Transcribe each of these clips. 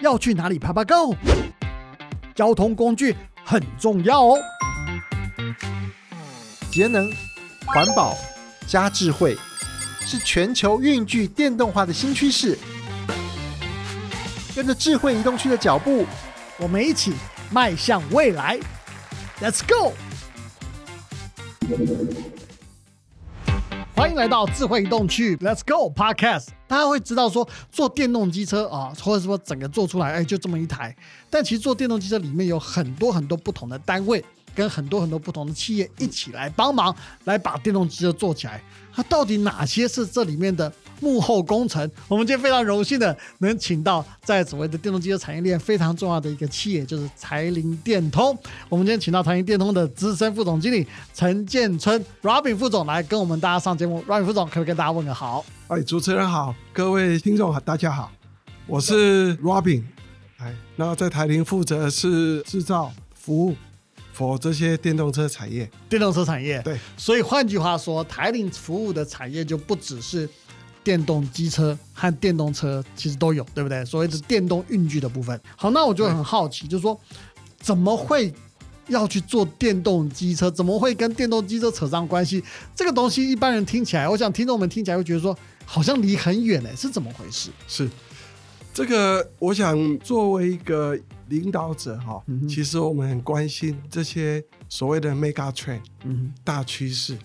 要去哪里爬爬 Go？交通工具很重要哦。节能、环保加智慧，是全球运具电动化的新趋势。跟着智慧移动区的脚步，我们一起迈向未来。Let's go！欢迎来到智慧移动区，Let's Go Podcast。大家会知道说，做电动机车啊，或者说整个做出来，哎，就这么一台。但其实做电动机车里面有很多很多不同的单位。跟很多很多不同的企业一起来帮忙，来把电动机车做起来。它到底哪些是这里面的幕后工程？我们今天非常荣幸的能请到在所谓的电动机车产业链非常重要的一个企业，就是财林电通。我们今天请到财林电通的资深副总经理陈建春 Robin 副总来跟我们大家上节目。Robin 副总可不可以跟大家问个好？哎，主持人好，各位听众好，大家好，我是 Robin。哎，那在台林负责是制造服务。for 这些电动车产业，电动车产业对，所以换句话说，台铃服务的产业就不只是电动机车和电动车，其实都有，对不对？所谓的电动运具的部分。好，那我就很好奇，就是说，怎么会要去做电动机车？怎么会跟电动机车扯上关系？这个东西一般人听起来，我想听众们听起来会觉得说，好像离很远哎，是怎么回事？是这个，我想作为一个。领导者哈，其实我们很关心这些所谓的 mega trend，大趋势。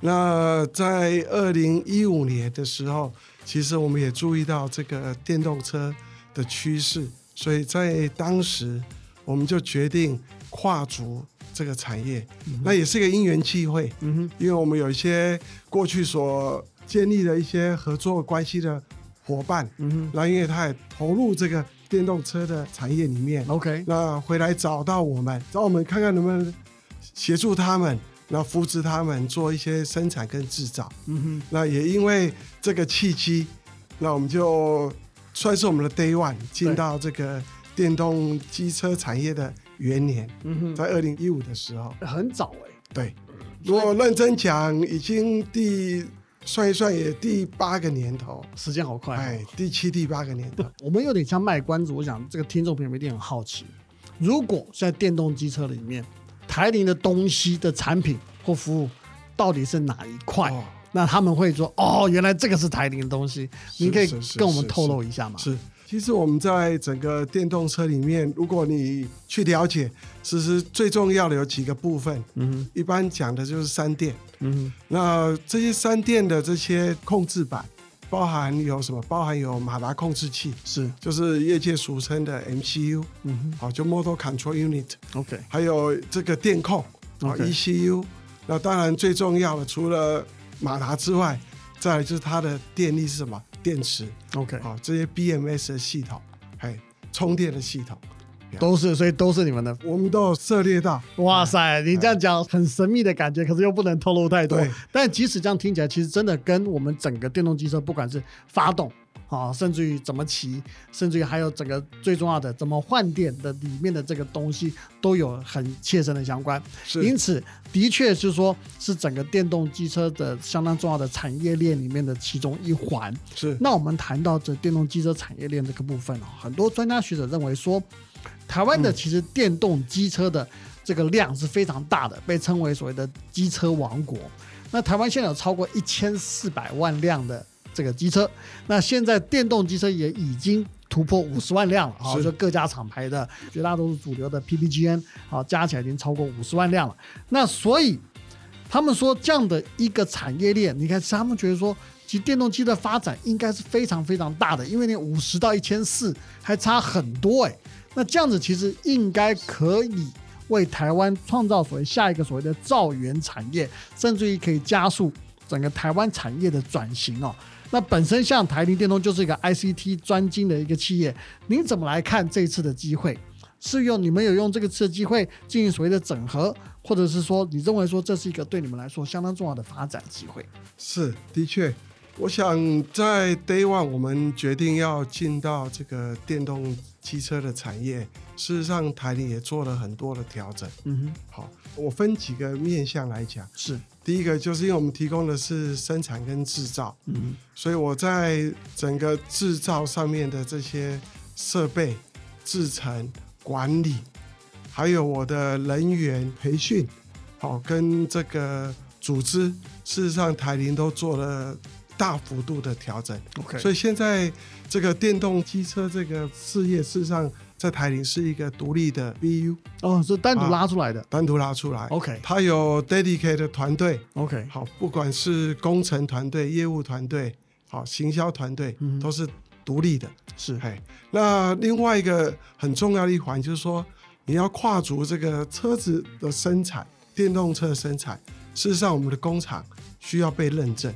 那在二零一五年的时候，其实我们也注意到这个电动车的趋势，所以在当时我们就决定跨足这个产业。那也是一个因缘际会，嗯哼，因为我们有一些过去所建立的一些合作关系的伙伴，嗯哼，那因为他也投入这个。电动车的产业里面，OK，那回来找到我们，找我们看看能不能协助他们，那扶持他们做一些生产跟制造。嗯哼，那也因为这个契机，那我们就算是我们的 Day One 进到这个电动机车产业的元年。嗯哼，在二零一五的时候，很早哎。对，如果认真讲，已经第。算一算也第八个年头，时间好快。哎，第七、第八个年头，我们有点像卖关子。我想这个听众朋友一定很好奇，如果在电动机车里面，台铃的东西的产品或服务到底是哪一块？那他们会说：“哦，原来这个是台铃的东西。”您可以跟我们透露一下吗？是。其实我们在整个电动车里面，如果你去了解，其实最重要的有几个部分。嗯，一般讲的就是三电。嗯，那这些三电的这些控制板，包含有什么？包含有马达控制器，是，就是业界俗称的 MCU。嗯哼，好，就 Motor Control Unit。OK，还有这个电控啊 ECU。那当然最重要的，除了马达之外，再来就是它的电力是什么？电池，OK，好，这些 BMS 的系统，还充电的系统，都是，所以都是你们的，我们都有涉猎到。哇塞，你这样讲很神秘的感觉，可是又不能透露太多。但即使这样听起来，其实真的跟我们整个电动机车，不管是发动。啊，甚至于怎么骑，甚至于还有整个最重要的怎么换电的里面的这个东西，都有很切身的相关。因此，的确是说，是整个电动机车的相当重要的产业链里面的其中一环。是。那我们谈到这电动机车产业链这个部分啊，很多专家学者认为说，台湾的其实电动机车的这个量是非常大的，被称为所谓的机车王国。那台湾现在有超过一千四百万辆的。这个机车，那现在电动机车也已经突破五十万辆了啊！就各家厂牌的绝大多数主流的 PPGN 啊，加起来已经超过五十万辆了。那所以他们说这样的一个产业链，你看他们觉得说，其实电动机的发展应该是非常非常大的，因为你五十到一千四还差很多哎。那这样子其实应该可以为台湾创造所谓下一个所谓的造园产业，甚至于可以加速整个台湾产业的转型哦。那本身像台铃电动就是一个 ICT 专精的一个企业，您怎么来看这次的机会？是用你们有用这个次机会进行所谓的整合，或者是说你认为说这是一个对你们来说相当重要的发展机会？是，的确，我想在 Day One 我们决定要进到这个电动汽车的产业，事实上台铃也做了很多的调整。嗯哼，好，我分几个面向来讲。是。第一个就是因为我们提供的是生产跟制造，嗯，所以我在整个制造上面的这些设备，制成、管理，还有我的人员培训，好跟这个组织，事实上台铃都做了大幅度的调整。OK，所以现在这个电动机车这个事业，事实上在台铃是一个独立的 BU，哦，是单独拉出来的。单独拉出来。OK 它有 dedicated 团队，OK，好，不管是工程团队、业务团队，好，行销团队，嗯都是独立的。是哎，那另外一个很重要的一环就是说，你要跨足这个车子的生产，电动车的生产。事实上，我们的工厂需要被认证。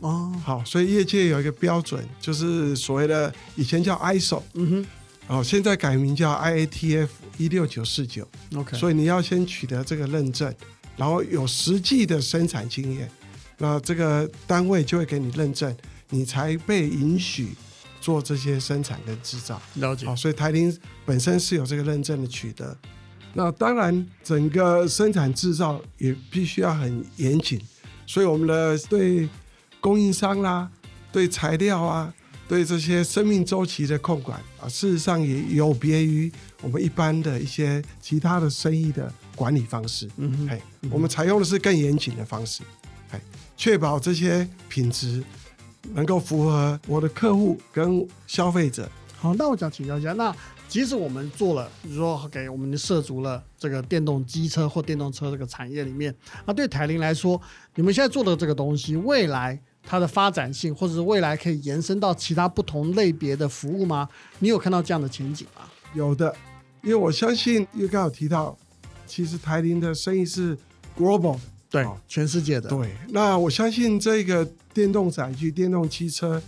哦，好，所以业界有一个标准，就是所谓的以前叫 ISO，嗯哼哦，现在改名叫 IATF 一六九四九。，OK，所以你要先取得这个认证，然后有实际的生产经验，那这个单位就会给你认证，你才被允许做这些生产跟制造。了解好，所以台铃本身是有这个认证的取得。那当然，整个生产制造也必须要很严谨，所以我们的对供应商啦、对材料啊、对这些生命周期的控管啊，事实上也有别于我们一般的一些其他的生意的管理方式。嗯哼，嘿，我们采用的是更严谨的方式，嘿，确保这些品质能够符合我的客户跟消费者。好，那我想请教一下，那即使我们做了，比如说给我们涉足了这个电动机车或电动车这个产业里面，那对台铃来说，你们现在做的这个东西，未来它的发展性，或者是未来可以延伸到其他不同类别的服务吗？你有看到这样的前景吗？有的，因为我相信，因为刚好提到，其实台铃的生意是 global 的。对哦，全世界的，对，那我相信这个电动载具、电动汽车，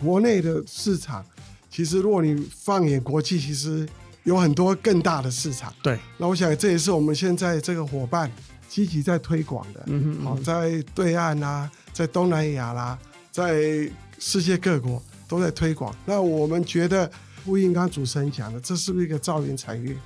国内的市场，其实如果你放眼国际，其实有很多更大的市场。对，那我想这也是我们现在这个伙伴积极在推广的。嗯哼嗯哼好，在对岸啦、在东南亚啦，在世界各国都在推广。那我们觉得，呼应刚刚主持人讲的，这是不是一个造园产业？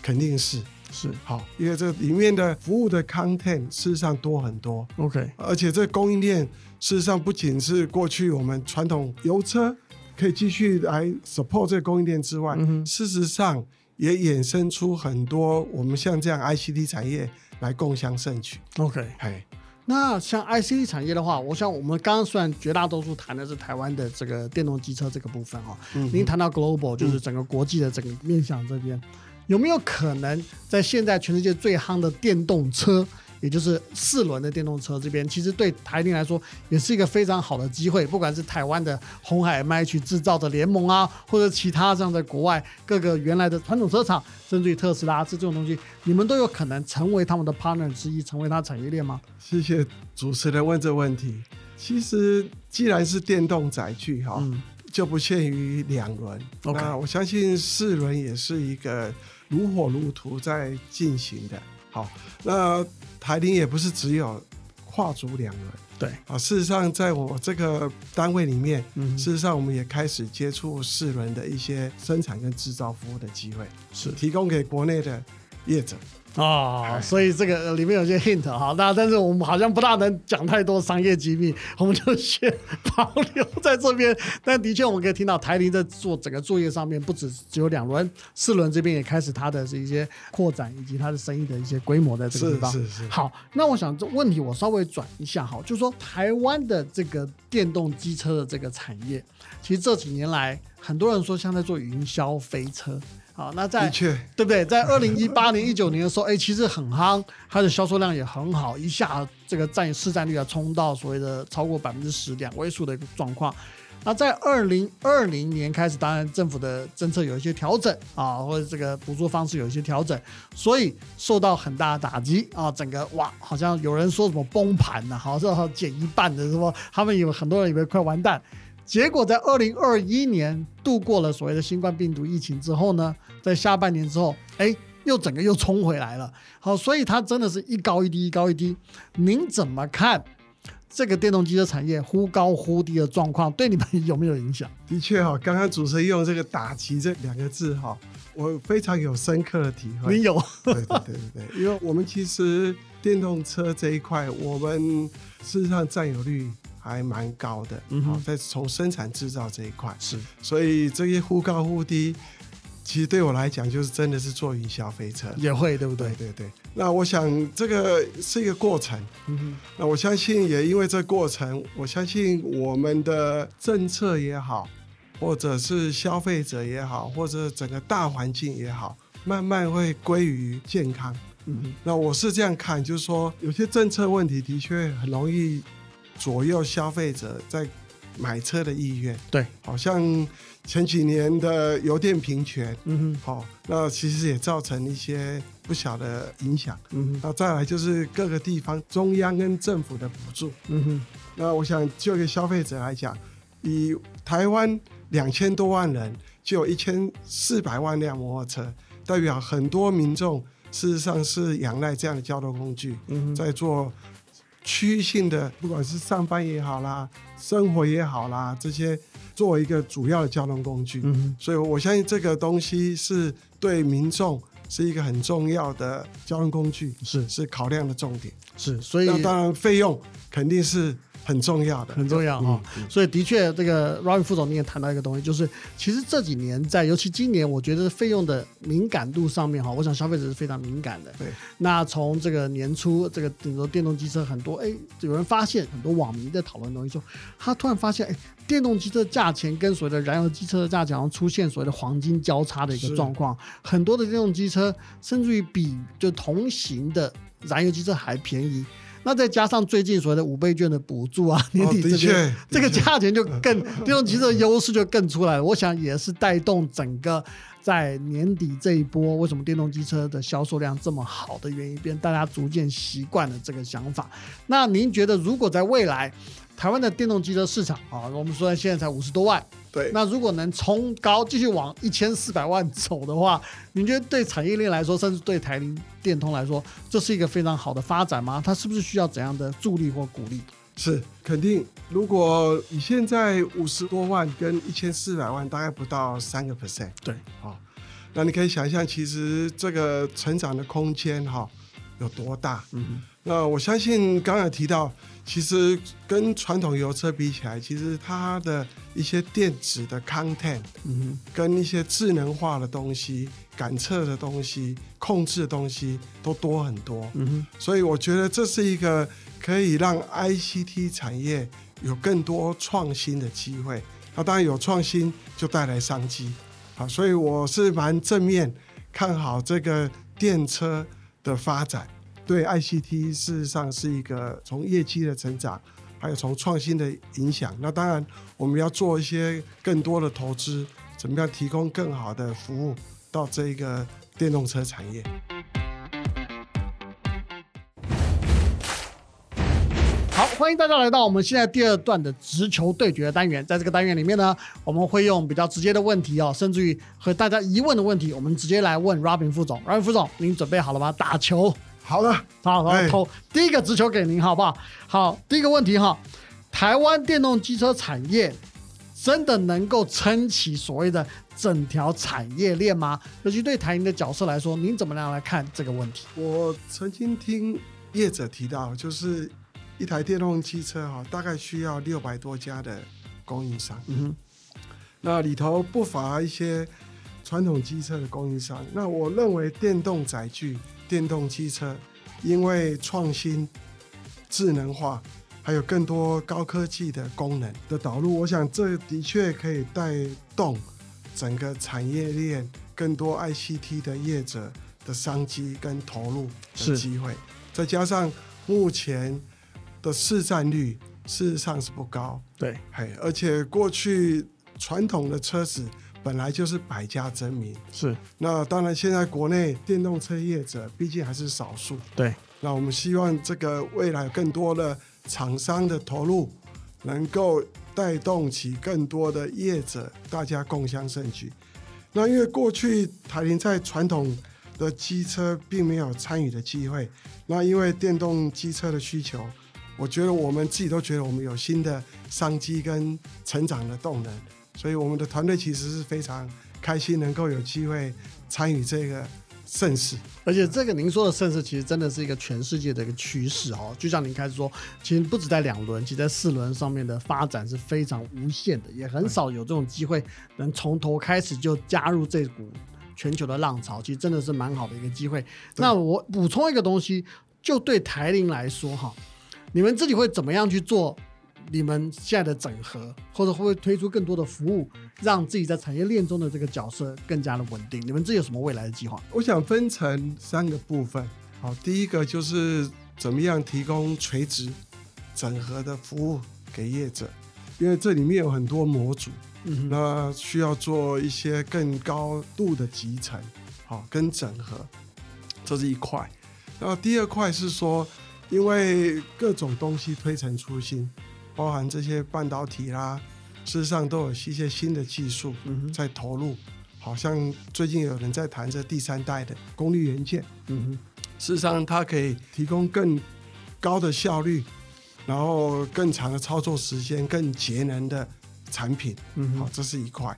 肯定是是好，因为这里面的服务的 content 事实上多很多，OK，而且这供应链事实上不仅是过去我们传统油车可以继续来 support 这个供应链之外，嗯事实上也衍生出很多我们像这样 ICT 产业来共享盛举。OK。哎，那像 ICT 产业的话，我想我们刚刚虽然绝大多数谈的是台湾的这个电动机车这个部分哈、嗯您谈到 global 就是整个国际的整个面向这边，有没有可能在现在全世界最夯的电动车，也就是四轮的电动车这边，其实对台电来说也是一个非常好的机会，不管是台湾的红海 MH 制造的联盟啊，或者其他这样的国外各个原来的传统车厂，甚至于特斯拉这种东西，你们都有可能成为他们的 partner 之一，成为它产业链吗？谢谢主持人问这问题。其实既然是电动载具哈，嗯就不限于两轮。OK 那我相信四轮也是一个如火如荼在进行的。好，那台铃也不是只有跨足两轮对，啊。事实上，在我这个单位里面，嗯事实上我们也开始接触四轮的一些生产跟制造服务的机会，是提供给国内的业者。哦，哎所以这个呃里面有些 hint 哈，那但是我们好像不大能讲太多商业机密，我们就先保留在这边。但的确，我们可以听到台铃在做整个作业上面，不止只有两轮，四轮这边也开始它的是一些扩展以及它的生意的一些规模在这个地方。是是是，好，那我想这问题我稍微转一下哈，就是说台湾的这个电动机车的这个产业，其实这几年来很多人说像在做云霄飞车。好，那在对不对？在二零一八年、一九年的时候，哎，其实很夯，它的销售量也很好，一下这个占市占率啊冲到所谓的超过百分之十两位数的一个状况。那在二零二零年开始，当然政府的政策有一些调整啊，或者这个补助方式有一些调整，所以受到很大的打击啊。整个哇，好像有人说什么崩盘呐、好像减一半的什么，他们有很多人以为快完蛋。结果在二零二一年度过了所谓的新冠病毒疫情之后呢，在下半年之后，哎，又整个又冲回来了。好，所以它真的是一高一低，一高一低。您怎么看这个电动机车产业忽高忽低的状况，对你们有没有影响？的确哈，刚刚主持人用这个“打击”这两个字哈，我非常有深刻的体会。你有对对对对对，因为我们其实电动车这一块，我们事实上占有率还蛮高的。嗯哼好，在从生产制造这一块，是所以这些忽高忽低，其实对我来讲，就是真的是坐云霄飞车，也会对不对？对对。那我想这个是一个过程。嗯那我相信也因为这过程，我相信我们的政策也好，或者是消费者也好，或者整个大环境也好，慢慢会归于健康。嗯那我是这样看，就是说有些政策问题的确很容易左右消费者在买车的意愿。对，好像。前几年的油电平权，嗯哼，好，那其实也造成一些不小的影响，嗯哼，那再来就是各个地方中央跟政府的补助，嗯哼，那我想就一个消费者来讲，以台湾两千多万人，就有一千四百万辆摩托车，代表很多民众事实上是仰赖这样的交通工具，嗯在做区域性的，不管是上班也好啦，生活也好啦，这些。作为一个主要的交通工具，嗯，所以我相信这个东西是对民众是一个很重要的交通工具，是是考量的重点，是，所以那当然费用肯定是。很重要的，很重要哈。所以的确，这个 Robin 副总你也谈到一个东西，就是其实这几年在，尤其今年，我觉得费用的敏感度上面哈，我想消费者是非常敏感的。对。那从这个年初，这个很多电动机车很多，哎，有人发现很多网民在讨论东西，说他突然发现，哎，电动机车价钱跟所谓的燃油机车的价钱，好像出现所谓的黄金交叉的一个状况。很多的电动机车甚至于比就同型的燃油机车还便宜。那再加上最近所谓的五倍券的补助啊，年底这边这个价钱就更电动机的优势就更出来了。我想也是带动整个在年底这一波为什么电动机车的销售量这么好的原因，变大家逐渐习惯了这个想法。那您觉得如果在未来台湾的电动机车市场啊，我们说现在才五十多万。对，那如果能冲高，继续往一千四百万走的话，你觉得对产业链来说，甚至对台铃电通来说，这是一个非常好的发展吗？它是不是需要怎样的助力或鼓励？是肯定。如果你现在五十多万跟一千四百万，大概不到三个 percent。对，好，那你可以想象，其实这个成长的空间哈有多大？嗯，那我相信刚才提到。其实跟传统油车比起来，其实它的一些电子的 content，嗯，跟一些智能化的东西、感测的东西、控制的东西都多很多，嗯哼。所以我觉得这是一个可以让 ICT 产业有更多创新的机会。那当然有创新就带来商机，好，所以我是蛮正面看好这个电车的发展。对 ICT 事实上是一个从业绩的成长，还有从创新的影响。那当然，我们要做一些更多的投资，怎么样提供更好的服务到这一个电动车产业。好，欢迎大家来到我们现在第二段的直球对决单元。在这个单元里面呢，我们会用比较直接的问题哦，甚至于和大家疑问的问题，我们直接来问 Robin 副总。Robin 副总，您准备好了吗？打球。好的，好，好，投第一个直球给您，好不好？好，第一个问题哈，台湾电动机车产业真的能够撑起所谓的整条产业链吗？尤其对台银的角色来说，您怎么样来看这个问题？我曾经听业者提到，就是一台电动机车哈，大概需要六百多家的供应商，嗯哼，那里头不乏一些传统机车的供应商。那我认为电动载具。电动机车因为创新、智能化，还有更多高科技的功能的导入，我想这的确可以带动整个产业链更多 ICT 的业者的商机跟投入的机会。再加上目前的市占率事实上是不高，对，嘿，而且过去传统的车子。本来就是百家争鸣，是。那当然，现在国内电动车业者毕竟还是少数，对。那我们希望这个未来更多的厂商的投入，能够带动起更多的业者，大家共襄盛举。那因为过去台铃在传统的机车并没有参与的机会，那因为电动机车的需求，我觉得我们自己都觉得我们有新的商机跟成长的动能。所以我们的团队其实是非常开心，能够有机会参与这个盛世。而且这个您说的盛世，其实真的是一个全世界的一个趋势哦。就像您开始说，其实不止在两轮，其实在四轮上面的发展是非常无限的，也很少有这种机会能从头开始就加入这股全球的浪潮，其实真的是蛮好的一个机会。那我补充一个东西，就对台铃来说哈，你们自己会怎么样去做？你们现在的整合，或者会不会推出更多的服务，让自己在产业链中的这个角色更加的稳定？你们这有什么未来的计划？我想分成三个部分。好，第一个就是怎么样提供垂直整合的服务给业者，因为这里面有很多模组，那需要做一些更高度的集成，好跟整合，这是一块。然后第二块是说，因为各种东西推陈出新。包含这些半导体啦，事实上都有一些新的技术在投入，好像最近有人在谈这第三代的功率元件。嗯哼，事实上它可以提供更高的效率，然后更长的操作时间、更节能的产品。嗯好，这是一块。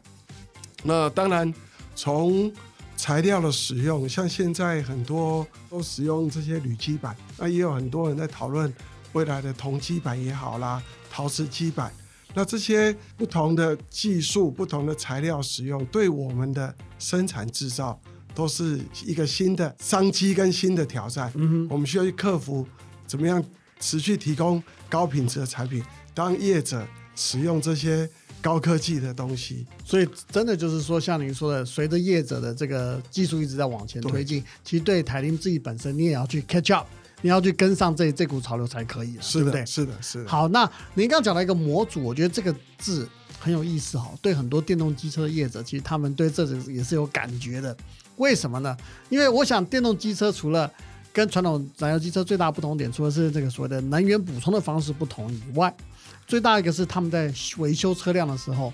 那当然，从材料的使用，像现在很多都使用这些铝基板，那也有很多人在讨论未来的铜基板也好啦。陶瓷基板，那这些不同的技术、不同的材料使用，对我们的生产制造都是一个新的商机跟新的挑战。嗯，我们需要去克服，怎么样持续提供高品质的产品，当业者使用这些高科技的东西。所以，真的就是说，像您说的，随着业者的这个技术一直在往前推进，其实对台铃自己本身，你也要去 catch up。你要去跟上这这股潮流才可以，对不对？是的，是的。好，那您刚讲到一个模组，我觉得这个字很有意思哈。对很多电动机车业者，其实他们对这个也是有感觉的。为什么呢？因为我想，电动机车除了跟传统燃油机车最大不同点，除了是这个所谓的能源补充的方式不同以外，最大一个是他们在维修车辆的时候，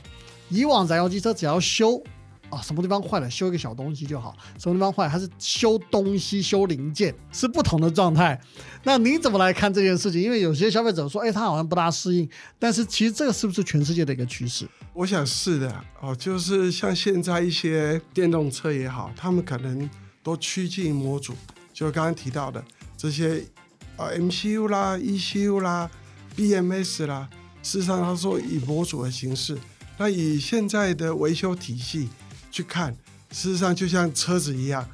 以往燃油机车只要修。啊，什么地方坏了，修一个小东西就好。什么地方坏，它是修东西、修零件，是不同的状态。那你怎么来看这件事情？因为有些消费者说，哎，他好像不大适应。但是其实这个是不是全世界的一个趋势？我想是的。哦，就是像现在一些电动车也好，他们可能都趋近模组，就刚刚提到的这些啊，MCU 啦、ECU 啦、BMS 啦，事实上他说以模组的形式。那以现在的维修体系。去看，事实上就像车子一样，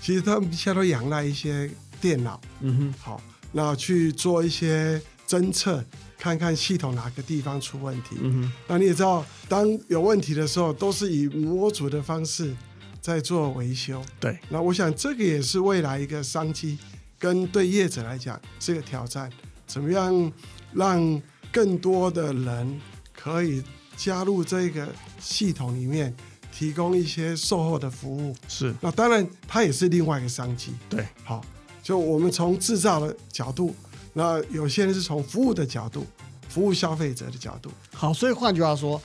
其实他们现在都仰赖一些电脑，嗯哼，好，那去做一些侦测，看看系统哪个地方出问题，嗯哼，那你也知道，当有问题的时候，都是以模组的方式在做维修，对，那我想这个也是未来一个商机，跟对业者来讲是个挑战，怎么样让更多的人可以加入这个系统里面。提供一些售后的服务是，那当然它也是另外一个商机。对，好，就我们从制造的角度，那有些人是从服务的角度，服务消费者的角度。好，所以换句话说，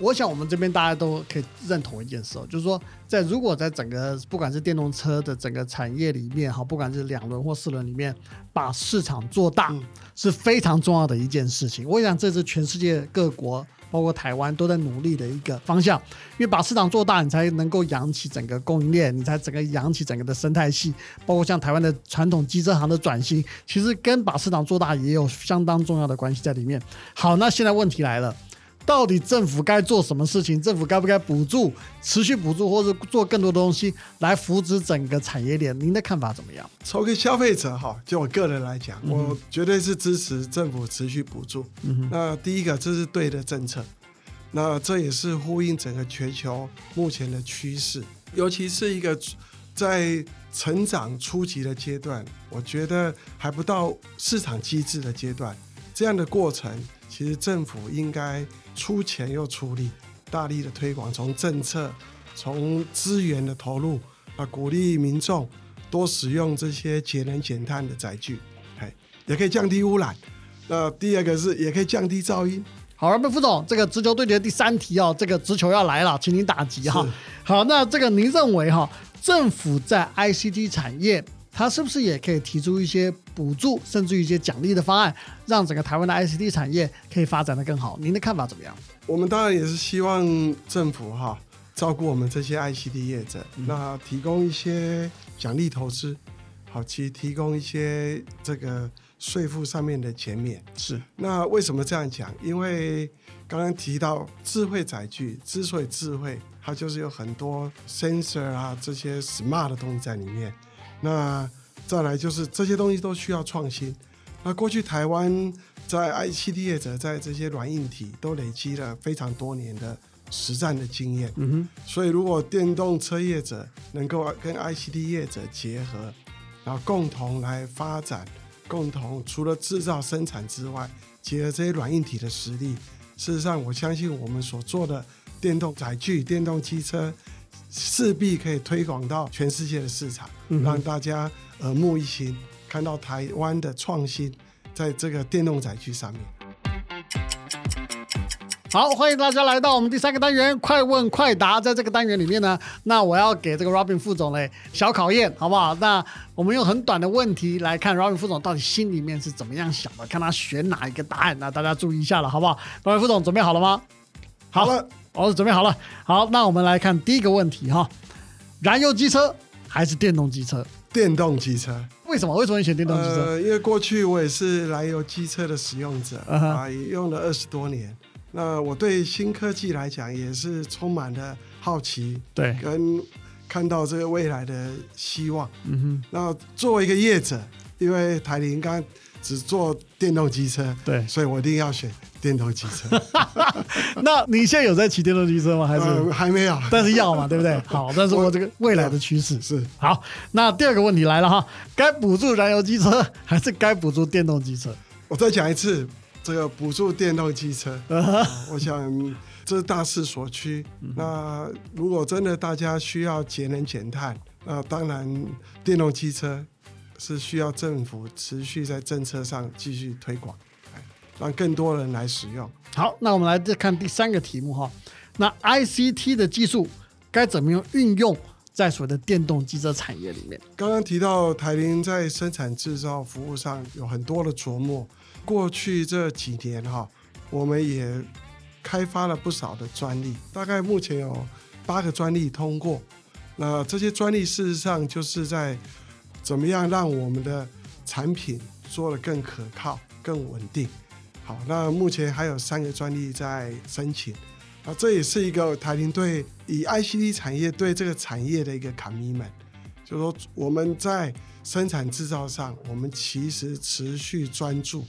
我想我们这边大家都可以认同一件事哦，就是说，在如果在整个不管是电动车的整个产业里面，哈，不管是两轮或四轮里面，把市场做大是非常重要的一件事情。我想这是全世界各国。包括台湾都在努力的一个方向，因为把市场做大，你才能够养起整个供应链，你才整个养起整个的生态系。包括像台湾的传统机车行的转型，其实跟把市场做大也有相当重要的关系在里面。好，那现在问题来了。到底政府该做什么事情？政府该不该补助、持续补助，或者做更多东西来扶持整个产业链？您的看法怎么样？从个消费者哈，就我个人来讲，我绝对是支持政府持续补助。那第一个，这是对的政策，那这也是呼应整个全球目前的趋势，尤其是一个在成长初级的阶段，我觉得还不到市场机制的阶段，这样的过程。其实政府应该出钱又出力，大力的推广，从政策、从资源的投入啊，鼓励民众多使用这些节能减碳的载具，哎，也可以降低污染。那第二个是也可以降低噪音。好，那副总，这个直球对决第三题哦，这个直球要来了，请您打击哈。好，那这个您认为哈，政府在 ICT 产业？它是不是也可以提出一些补助，甚至于一些奖励的方案，让整个台湾的 ICT 产业可以发展的更好？您的看法怎么样？我们当然也是希望政府哈照顾我们这些 ICT 业者，那提供一些奖励投资，好，其提供一些这个税负上面的减免。是。那为什么这样讲？因为刚刚提到智慧载具，之所以智慧，它就是有很多 sensor 啊这些 smart 的东西在里面。那再来就是这些东西都需要创新。那过去台湾在 ICT 业者在这些软硬体都累积了非常多年的实战的经验。嗯哼。所以如果电动车业者能够跟 ICT 业者结合，然后共同来发展，共同除了制造生产之外，结合这些软硬体的实力。事实上，我相信我们所做的电动载具、电动汽车，势必可以推广到全世界的市场，让大家耳目一新，看到台湾的创新在这个电动载具上面。好，欢迎大家来到我们第三个单元“快问快答”。在这个单元里面呢，那我要给这个 Robin 副总嘞小考验，好不好？那我们用很短的问题来看 Robin 副总到底心里面是怎么样想的，看他选哪一个答案。那大家注意一下了，好不好？Robin 副总准备好了吗？好了，我准备好了。好，那我们来看第一个问题哈：燃油机车还是电动机车？电动机车。为什么？为什么你选电动机车？呃，因为过去我也是燃油机车的使用者啊，也用了二十多年。那我对新科技来讲也是充满了好奇，对，跟看到这个未来的希望。嗯哼。那作为一个业者，因为台铃刚只做电动机车，对，所以我一定要选电动机车。那你现在有在骑电动机车吗？还是还没有？但是要嘛，对不对？好，但是我这个未来的趋势是好。那第二个问题来了哈，该补助燃油机车 还是该补助电动机车？我再讲一次。这个补助电动机车，我想这是大势所趋。那如果真的大家需要节能减碳，那当然电动汽车是需要政府持续在政策上继续推广，让更多人来使用。好，那我们来再看第三个题目哈。那 ICT 的技术该怎么样运用在所谓的电动机车产业里面？刚刚提到台铃在生产制造服务上有很多的琢磨。过去这几年哈，我们也开发了不少的专利，大概目前有八个专利通过。那这些专利事实上就是在怎么样让我们的产品做得更可靠、更稳定。好，那目前还有三个专利在申请。啊，这也是一个台铃对以 ICT 产业对这个产业的一个 commitment，就是说我们在生产制造上，我们其实持续专注。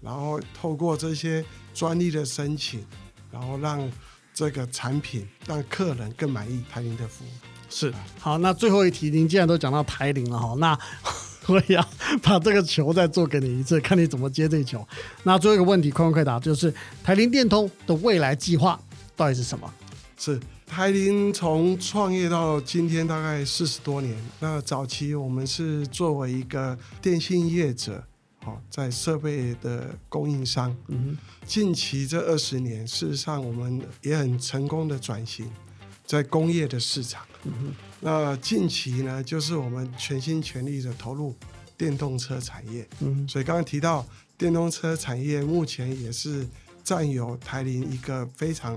然后透过这些专利的申请，然后让这个产品让客人更满意台铃的服务。是好，那最后一题，您既然都讲到台铃了哈，那 我也要把这个球再做给你一次，看你怎么接这球。那最后一个问题，快问快答，就是台铃电通的未来计划到底是什么？是台铃从创业到今天大概四十多年，那早期我们是作为一个电信业者。好，在设备的供应商，嗯，近期这二十年，事实上我们也很成功的转型，在工业的市场，那近期呢，就是我们全心全力的投入电动车产业，嗯，所以刚刚提到电动车产业目前也是占有台铃一个非常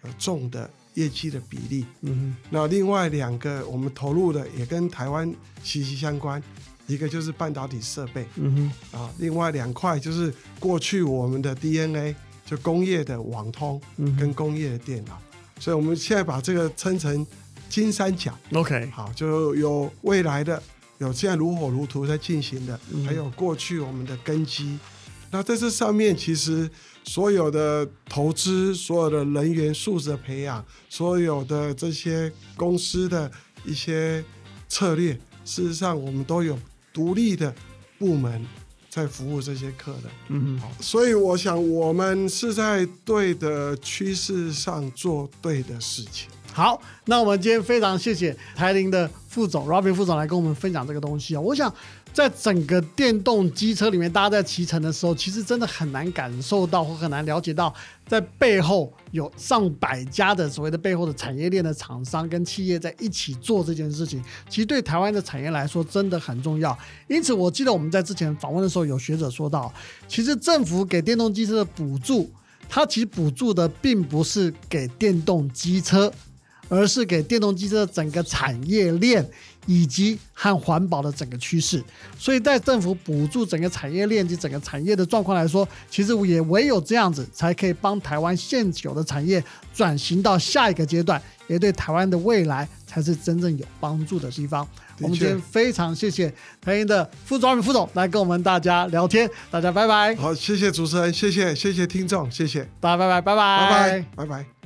呃重的业绩的比例，嗯哼，那另外两个我们投入的也跟台湾息息相关。一个就是半导体设备，嗯哼，啊，另外两块就是过去我们的 DNA，就工业的网通跟工业的电脑，所以我们现在把这个称成金三角。OK，好，就有未来的，有现在如火如荼在进行的，还有过去我们的根基。那在这上面，其实所有的投资、所有的人员素质的培养、所有的这些公司的一些策略，事实上我们都有。独立的部门在服务这些客人，嗯，好，所以我想我们是在对的趋势上做对的事情。好，那我们今天非常谢谢台铃的副总 Robin 副总来跟我们分享这个东西啊，我想。在整个电动机车里面，大家在骑乘的时候，其实真的很难感受到或很难了解到，在背后有上百家的所谓的背后的产业链的厂商跟企业在一起做这件事情。其实对台湾的产业来说，真的很重要。因此，我记得我们在之前访问的时候，有学者说到，其实政府给电动机车的补助，它其实补助的并不是给电动机车，而是给电动机车整个产业链。以及和环保的整个趋势。所以在政府补助整个产业链及整个产业的状况来说，其实也唯有这样子，才可以帮台湾现有的产业转型到下一个阶段，也对台湾的未来才是真正有帮助的地方。我们今天非常谢谢台银的副总理副总来跟我们大家聊天，大家拜拜。好，谢谢主持人，谢谢谢谢听众，谢谢大家拜拜拜拜拜拜拜拜。